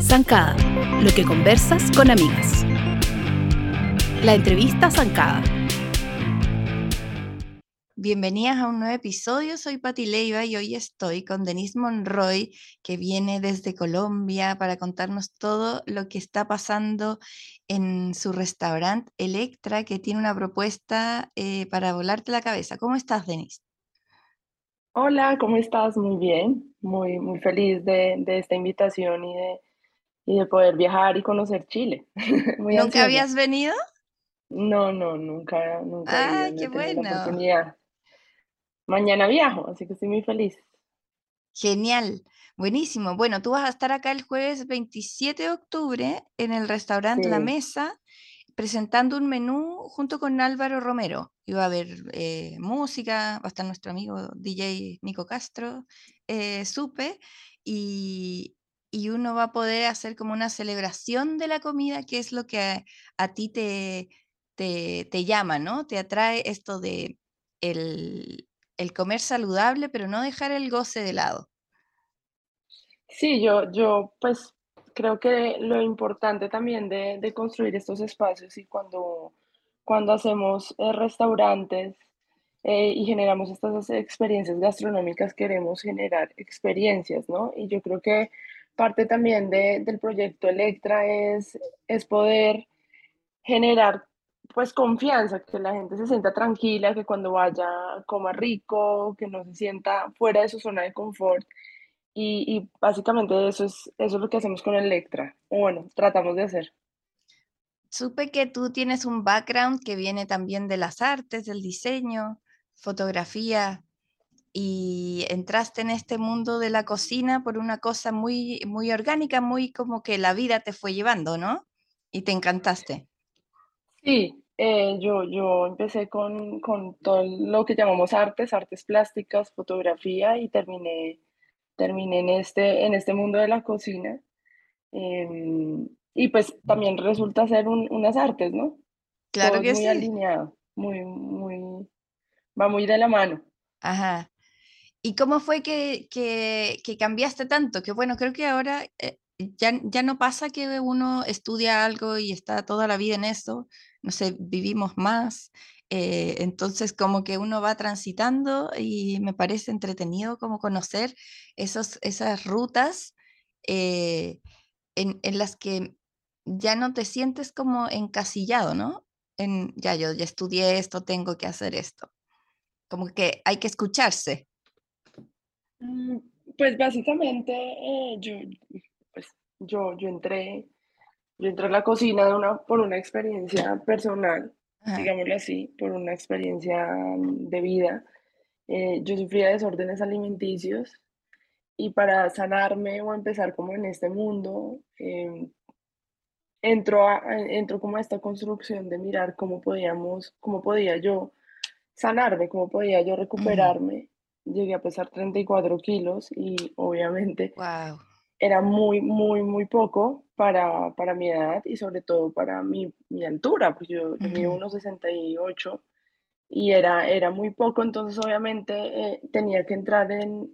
Zancada, lo que conversas con amigas. La entrevista Zancada. Bienvenidas a un nuevo episodio, soy Pati Leiva y hoy estoy con Denise Monroy, que viene desde Colombia para contarnos todo lo que está pasando en su restaurante Electra, que tiene una propuesta eh, para volarte la cabeza. ¿Cómo estás, Denise? Hola, ¿cómo estás? Muy bien, muy, muy feliz de, de esta invitación y de, y de poder viajar y conocer Chile. Muy ¿Nunca habías venido? No, no, nunca, nunca. Ah, qué bueno. Mañana viajo, así que estoy muy feliz. Genial, buenísimo. Bueno, tú vas a estar acá el jueves 27 de octubre en el restaurante La Mesa presentando un menú junto con Álvaro Romero. Y va a haber eh, música, va a estar nuestro amigo DJ Nico Castro, eh, Supe, y, y uno va a poder hacer como una celebración de la comida, que es lo que a, ti te, te, llama, ¿no? Te atrae esto de el, comer saludable, pero no dejar el goce de lado. Sí, yo, yo pues creo que lo importante también de, construir estos espacios y cuando, cuando hacemos eh, restaurantes eh, y generamos estas experiencias gastronómicas, queremos generar experiencias, ¿no? Y yo creo que parte también del proyecto Electra es, es poder generar pues confianza, que la gente se sienta tranquila, que cuando vaya coma rico, que no se sienta fuera de su zona de confort. Y, básicamente eso es, eso es lo que hacemos con Electra. Bueno, tratamos de hacer. Supe que tú tienes un background que viene también de las artes, del diseño, fotografía y entraste en este mundo de la cocina por una cosa muy, muy orgánica, muy como que la vida te fue llevando, ¿no? Y te encantaste. Sí, eh, yo, yo empecé con, con, todo lo que llamamos artes, artes plásticas, fotografía y terminé, terminé en, este, en este mundo de la cocina. Em, y pues también resulta ser unas artes, ¿no? Claro que muy alineado, muy, muy, va muy de la mano. Ajá. ¿Y cómo fue que, cambiaste tanto? Que bueno, creo que ahora eh, ya, ya no pasa que uno estudia algo y está toda la vida en eso, no sé, vivimos más, eh, entonces como que uno va transitando y me parece entretenido como conocer esos, esas rutas eh, en, en, las que ya no te sientes como encasillado, ¿no? En, ya yo ya estudié esto, tengo que hacer esto. Como que hay que escucharse. Mm, pues básicamente eh, yo, pues, yo, yo entré, yo entré a la cocina de una, por una experiencia personal, digámoslo así, por una experiencia mm, de vida. Eh, yo sufría desórdenes alimenticios y para sanarme o empezar como en este mundo, eh, entró, a, entró como a esta construcción de mirar cómo podíamos, cómo podía yo sanarme, cómo podía yo recuperarme. Llegué a pesar 34 kilos y obviamente era muy, muy, muy poco para, para, mi edad y sobre todo para mi, mi altura, pues yo, tenía unos 1,68 y era, era muy poco, entonces obviamente eh, tenía que entrar en,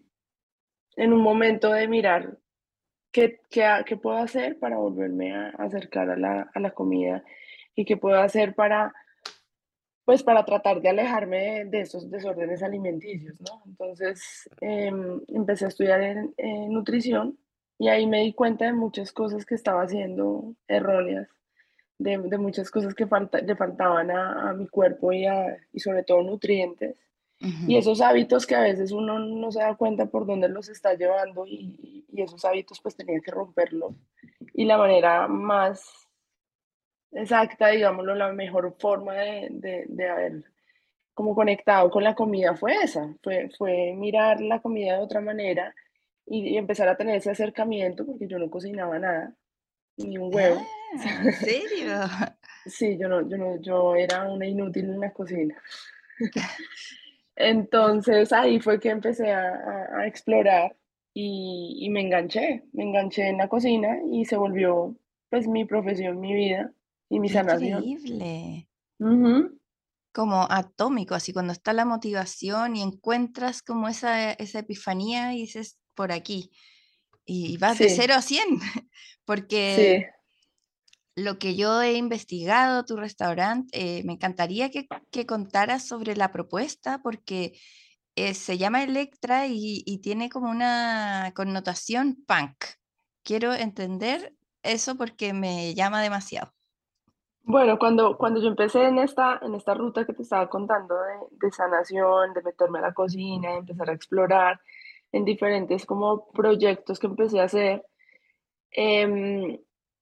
en un momento de mirar qué, qué, qué puedo hacer para volverme a acercar a la, a la comida y qué puedo hacer para pues para tratar de alejarme de, esos desórdenes alimenticios, ¿no? Entonces em, empecé a estudiar en, nutrición y ahí me di cuenta de muchas cosas que estaba haciendo erróneas, de, de muchas cosas que falta, le faltaban a, a mi cuerpo y, a, y, sobre todo nutrientes. Y esos hábitos que a veces uno no se da cuenta por dónde los está llevando y, y esos hábitos pues tenía que romperlos. Y la manera más exacta, digámoslo, la mejor forma de, de, haber como conectado con la comida fue esa, fue, fue mirar la comida de otra manera y, empezar a tener ese acercamiento, porque yo no cocinaba nada, ni un huevo. Ah, ¿En serio? sí, yo, no, yo, no, yo era una inútil en la cocina. Entonces ahí fue que empecé a, a, explorar y, y, me enganché, me enganché en la cocina y se volvió pues mi profesión, mi vida y mi sanación. Increíble. como atómico, así cuando está la motivación y encuentras como esa, esa epifanía y dices por aquí. Y vas de 0 a 100, porque lo que yo he investigado, tu restaurante, eh, me encantaría que, que, contaras sobre la propuesta, porque eh, se llama Electra y, y tiene como una connotación punk. Quiero entender eso porque me llama demasiado. Bueno, cuando, cuando yo empecé en esta, en esta ruta que te estaba contando de, de sanación, de meterme a la cocina, de empezar a explorar en diferentes como proyectos que empecé a hacer, em,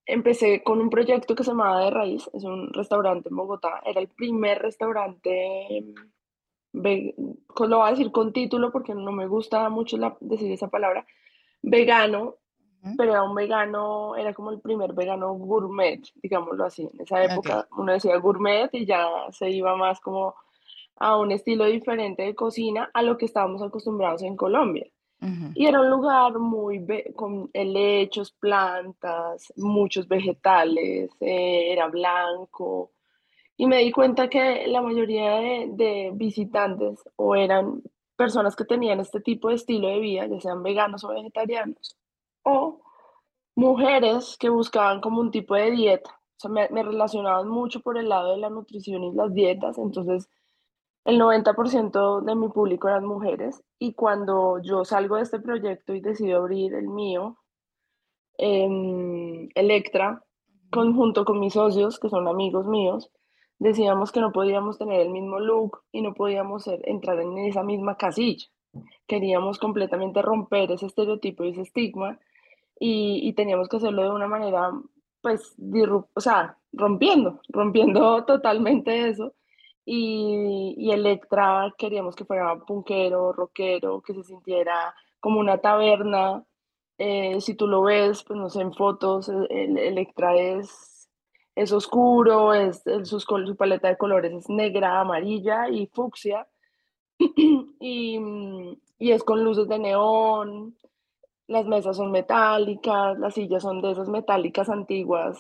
empecé con un proyecto que se llamaba De Raíz, es un restaurante en Bogotá, era el primer restaurante, lo voy a decir con título porque no me gusta mucho decir esa palabra, vegano pero era un vegano, era como el primer vegano gourmet, digámoslo así. En esa época uno decía gourmet y ya se iba más como a un estilo diferente de cocina a lo que estábamos acostumbrados en Colombia. Y era un lugar muy con helechos, plantas, muchos vegetales, eh, era blanco. Y me di cuenta que la mayoría de, visitantes o eran personas que tenían este tipo de estilo de vida, ya sean veganos o vegetarianos, o mujeres que buscaban como un tipo de dieta. O sea, me, me relacionaban mucho por el lado de la nutrición y las dietas, entonces el 90% de mi público eran mujeres y cuando yo salgo de este proyecto y decido abrir el mío, en Electra, junto con mis socios, que son amigos míos, decíamos que no podíamos tener el mismo look y no podíamos entrar en esa misma casilla. Queríamos completamente romper ese estereotipo y ese estigma y, teníamos que hacerlo de una manera, pues, o sea, rompiendo, rompiendo totalmente eso. Y, y Electra queríamos que fuera punkero, rockero, que se sintiera como una taberna. Eh, si tú lo ves, pues no sé, en fotos, el, Electra es, es oscuro, es, su, su paleta de colores es negra, amarilla y fucsia. y, y es con luces de neón, las mesas son metálicas, las sillas son de esas metálicas antiguas,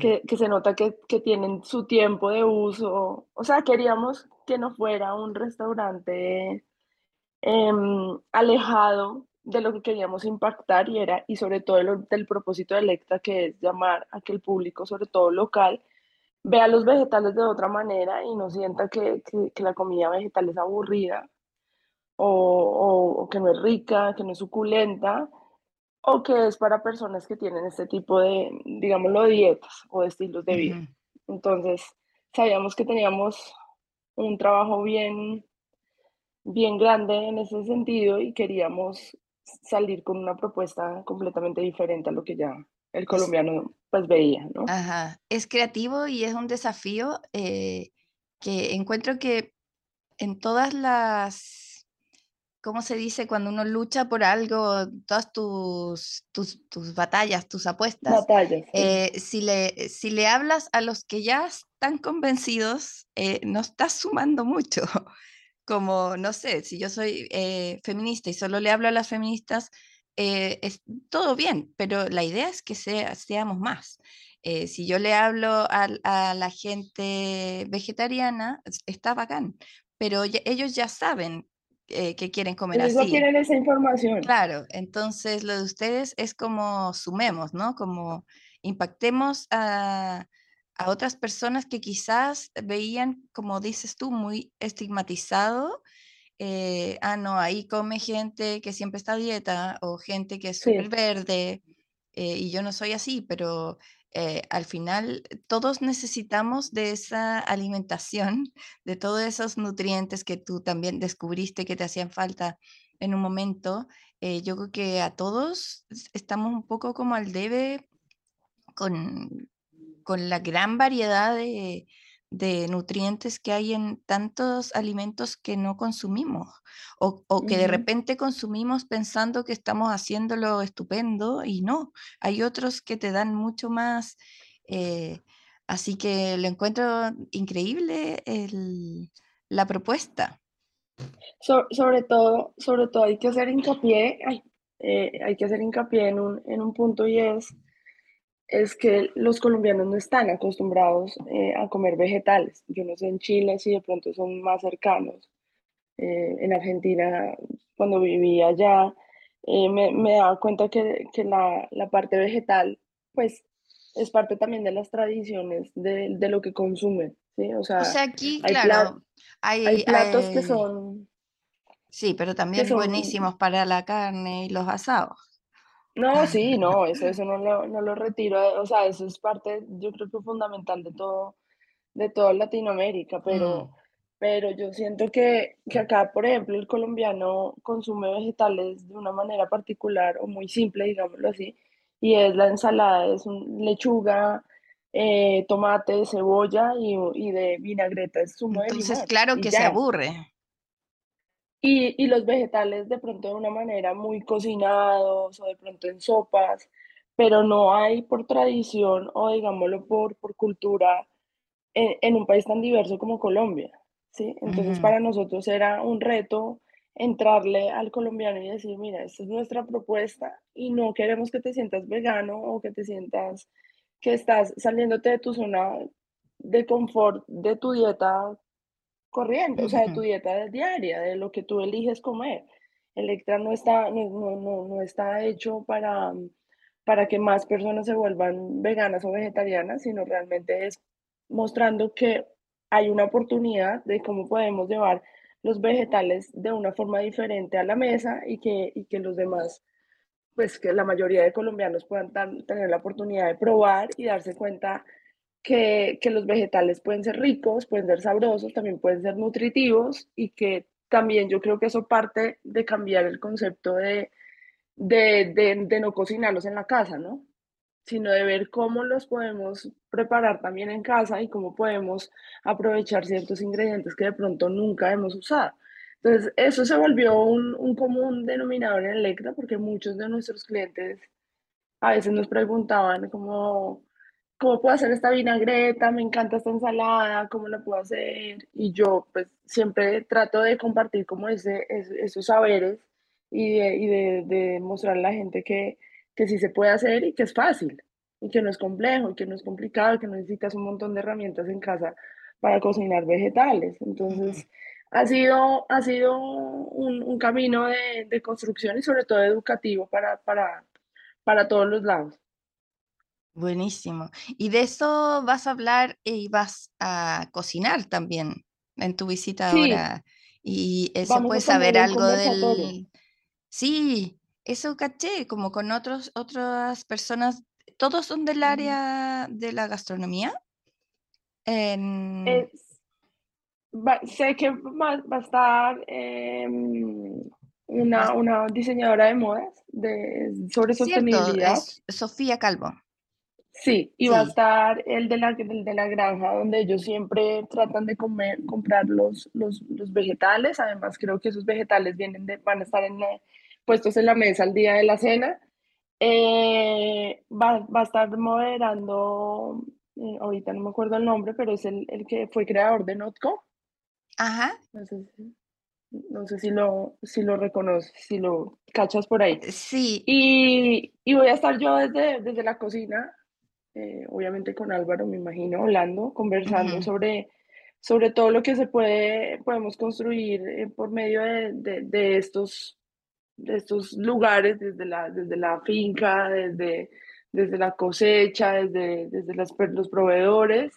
Que, que, se nota que, que, tienen su tiempo de uso. O sea, queríamos que no fuera un restaurante em, alejado de lo que queríamos impactar y era, y sobre todo el, del propósito de Electra, que es llamar a que el público, sobre todo local, vea los vegetales de otra manera y no sienta que, que la comida vegetal es aburrida, o, que no es rica, que no es suculenta, o que es para personas que tienen este tipo de, digámoslo, dietas o de estilos de vida. Entonces, sabíamos que teníamos un trabajo bien, bien grande en ese sentido y queríamos salir con una propuesta completamente diferente a lo que ya el colombiano pues veía, ¿no? Ajá, es creativo y es un desafío eh, que encuentro que en todas las ¿cómo se dice cuando uno lucha por algo, todas tus, tus, batallas, tus apuestas? Eh, si, le, si le hablas a los que ya están convencidos, eh, no estás sumando mucho. Como, no sé, si yo soy eh, feminista y solo le hablo a las feministas, es todo bien, pero la idea es que sea, seamos más. si yo le hablo a, a, la gente vegetariana, está bacán, pero ellos ya saben eh, que quieren comer así. así. quieren esa información. Claro, entonces lo de ustedes es como sumemos, ¿no? Como impactemos a, a otras personas que quizás veían, como dices tú, muy estigmatizado. Eh, ah, no, ahí come gente que siempre está a dieta o gente que es súper verde eh, y yo no soy así, pero eh, al final todos necesitamos de esa alimentación, de todos esos nutrientes que tú también descubriste que te hacían falta en un momento. Eh, yo creo que a todos estamos un poco como al debe con, con la gran variedad de, de nutrientes que hay en tantos alimentos que no consumimos o, que de repente consumimos pensando que estamos haciéndolo estupendo y no, hay otros que te dan mucho más. Eh, así que lo encuentro increíble la propuesta. sobre, todo, sobre todo hay que hacer hincapié, hay, eh, hay que hacer hincapié en un, en un punto y es es que los colombianos no están acostumbrados eh, a comer vegetales. Yo no sé en Chile si de pronto son más cercanos. Eh, en Argentina, cuando vivía allá, eh, me, me, daba cuenta que, que la, la, parte vegetal, pues, es parte también de las tradiciones de, de lo que consumen. ¿sí? O, sea, aquí, hay claro, hay, platos que son... Sí, pero también buenísimos para la carne y los asados. No, sí, no, eso, eso no, lo, no lo retiro, o sea, eso es parte, yo creo que fundamental de todo, de toda Latinoamérica, pero, mm. pero yo siento que, que acá, por ejemplo, el colombiano consume vegetales de una manera particular o muy simple, digámoslo así, y es la ensalada, es un, lechuga, eh, tomate, cebolla y, y, de vinagreta, es zumo Entonces, claro que se aburre. Y, y, los vegetales de pronto de una manera muy cocinados o de pronto en sopas, pero no hay por tradición o digámoslo por, por cultura en, en un país tan diverso como Colombia. ¿sí? Entonces para nosotros era un reto entrarle al colombiano y decir, mira, esta es nuestra propuesta y no queremos que te sientas vegano o que te sientas que estás saliéndote de tu zona de confort, de tu dieta corriente, o sea, de tu dieta diaria, de lo que tú eliges comer. Electra no está, no, no, no está hecho para, para que más personas se vuelvan veganas o vegetarianas, sino realmente es mostrando que hay una oportunidad de cómo podemos llevar los vegetales de una forma diferente a la mesa y que, y que los demás, pues que la mayoría de colombianos puedan tener la oportunidad de probar y darse cuenta que, que, los vegetales pueden ser ricos, pueden ser sabrosos, también pueden ser nutritivos y que también yo creo que eso parte de cambiar el concepto de, de, de, de no cocinarlos en la casa, ¿no? sino de ver cómo los podemos preparar también en casa y cómo podemos aprovechar ciertos ingredientes que de pronto nunca hemos usado. Entonces, eso se volvió un, un común denominador en Electra porque muchos de nuestros clientes a veces nos preguntaban como, ¿cómo puedo hacer esta vinagreta? Me encanta esta ensalada, ¿cómo la puedo hacer? Y yo pues siempre trato de compartir como ese, esos saberes y de, y de, de mostrar a la gente que, que sí se puede hacer y que es fácil, y que no es complejo, y que no es complicado, y que necesitas un montón de herramientas en casa para cocinar vegetales. Entonces, ha sido, ha sido un, un camino de, de, construcción y sobre todo educativo para, para, para todos los lados. Buenísimo. Y de eso vas a hablar y vas a cocinar también en tu visita ahora. Y eso puedes saber algo del... Sí, eso caché, como con otros, otras personas, ¿todos son del área de la gastronomía? sé que va, a estar em, una, una, diseñadora de modas de, sobre sostenibilidad. Sofía Calvo. Sí, y va a estar el de, la, de la granja, donde ellos siempre tratan de comer, comprar los, los, los vegetales. Además, creo que esos vegetales vienen de, van a estar en, la, puestos en la mesa al día de la cena. Eh, va, va, a estar moderando, eh, ahorita no me acuerdo el nombre, pero es el, el que fue creador de Notco. Ajá. No sé, si, no sé si lo, si lo reconoces, si lo cachas por ahí. Sí. Y, y voy a estar yo desde, desde la cocina, eh, obviamente con Álvaro, me imagino, hablando, conversando sobre, sobre todo lo que se puede, podemos construir por medio de, de, de estos de estos lugares, desde la, desde la finca, desde, desde la cosecha, desde, desde los, los proveedores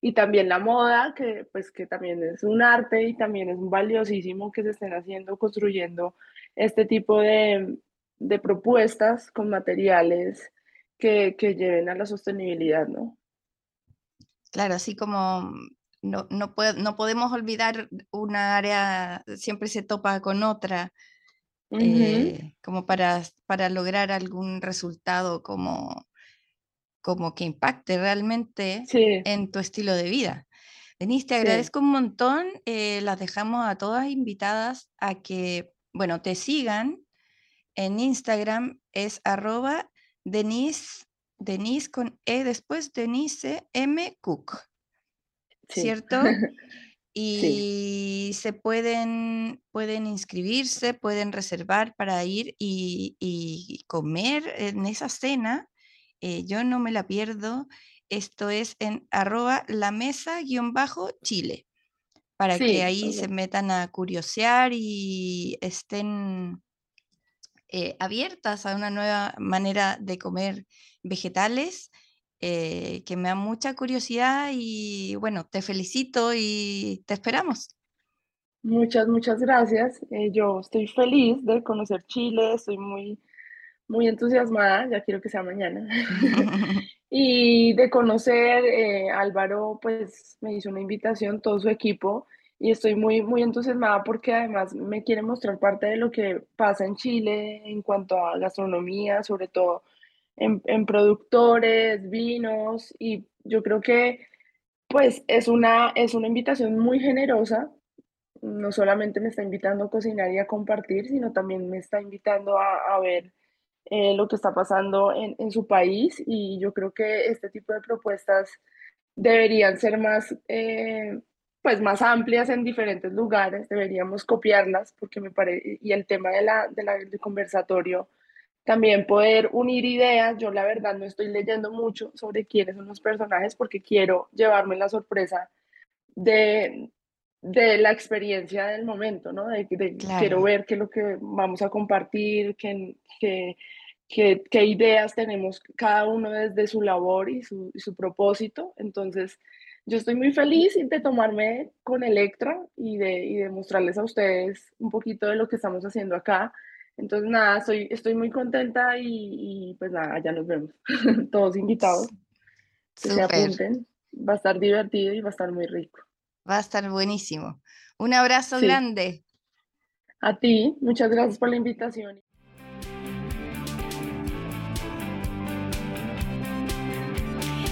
y también la moda, que pues que también es un arte y también es valiosísimo que se estén haciendo, construyendo este tipo de, de propuestas con materiales que, que, lleven a la sostenibilidad, ¿no? Claro, así como no, no, no podemos olvidar una área, siempre se topa con otra, eh, como para, para lograr algún resultado como, como que impacte realmente en tu estilo de vida. Denise, te agradezco un montón. Eh, las dejamos a todas invitadas a que, bueno, te sigan en Instagram, es arroba Denise, Denise con E después, Denise M. Cook. ¿Cierto? y se pueden, pueden inscribirse, pueden reservar para ir y, y, comer en esa cena eh, yo no me la pierdo. Esto es en arroba la mesa-chile, para que ahí se metan a curiosear y estén eh, abiertas a una nueva manera de comer vegetales, eh, que me da mucha curiosidad y bueno, te felicito y te esperamos. Muchas, muchas gracias. Eh, yo estoy feliz de conocer Chile, estoy muy, muy entusiasmada, ya quiero que sea mañana. y de conocer, Álvaro pues me hizo una invitación, todo su equipo, y estoy muy, muy entusiasmada porque además me quiere mostrar parte de lo que pasa en Chile en cuanto a gastronomía, sobre todo en, en productores, vinos, y yo creo que pues es una, es una invitación muy generosa. No solamente me está invitando a cocinar y a compartir, sino también me está invitando a, a ver eh, lo que está pasando en, en, su país y yo creo que este tipo de propuestas deberían ser más eh, pues más amplias en diferentes lugares, deberíamos copiarlas porque me parece, y el tema de la, de la, del conversatorio, también poder unir ideas, yo la verdad no estoy leyendo mucho sobre quiénes son los personajes porque quiero llevarme la sorpresa de, de la experiencia del momento, ¿no? De, Quiero ver qué es lo que vamos a compartir, qué, qué, qué, qué ideas tenemos cada uno desde su labor y su, y su propósito, entonces yo estoy muy feliz de tomarme con Electra y de, y de mostrarles a ustedes un poquito de lo que estamos haciendo acá. Entonces, nada, estoy, estoy muy contenta y, y pues nada, ya nos vemos. Todos invitados. Que se apunten. Va a estar divertido y va a estar muy rico. Va a estar buenísimo. Un abrazo grande. A ti, muchas gracias por la invitación.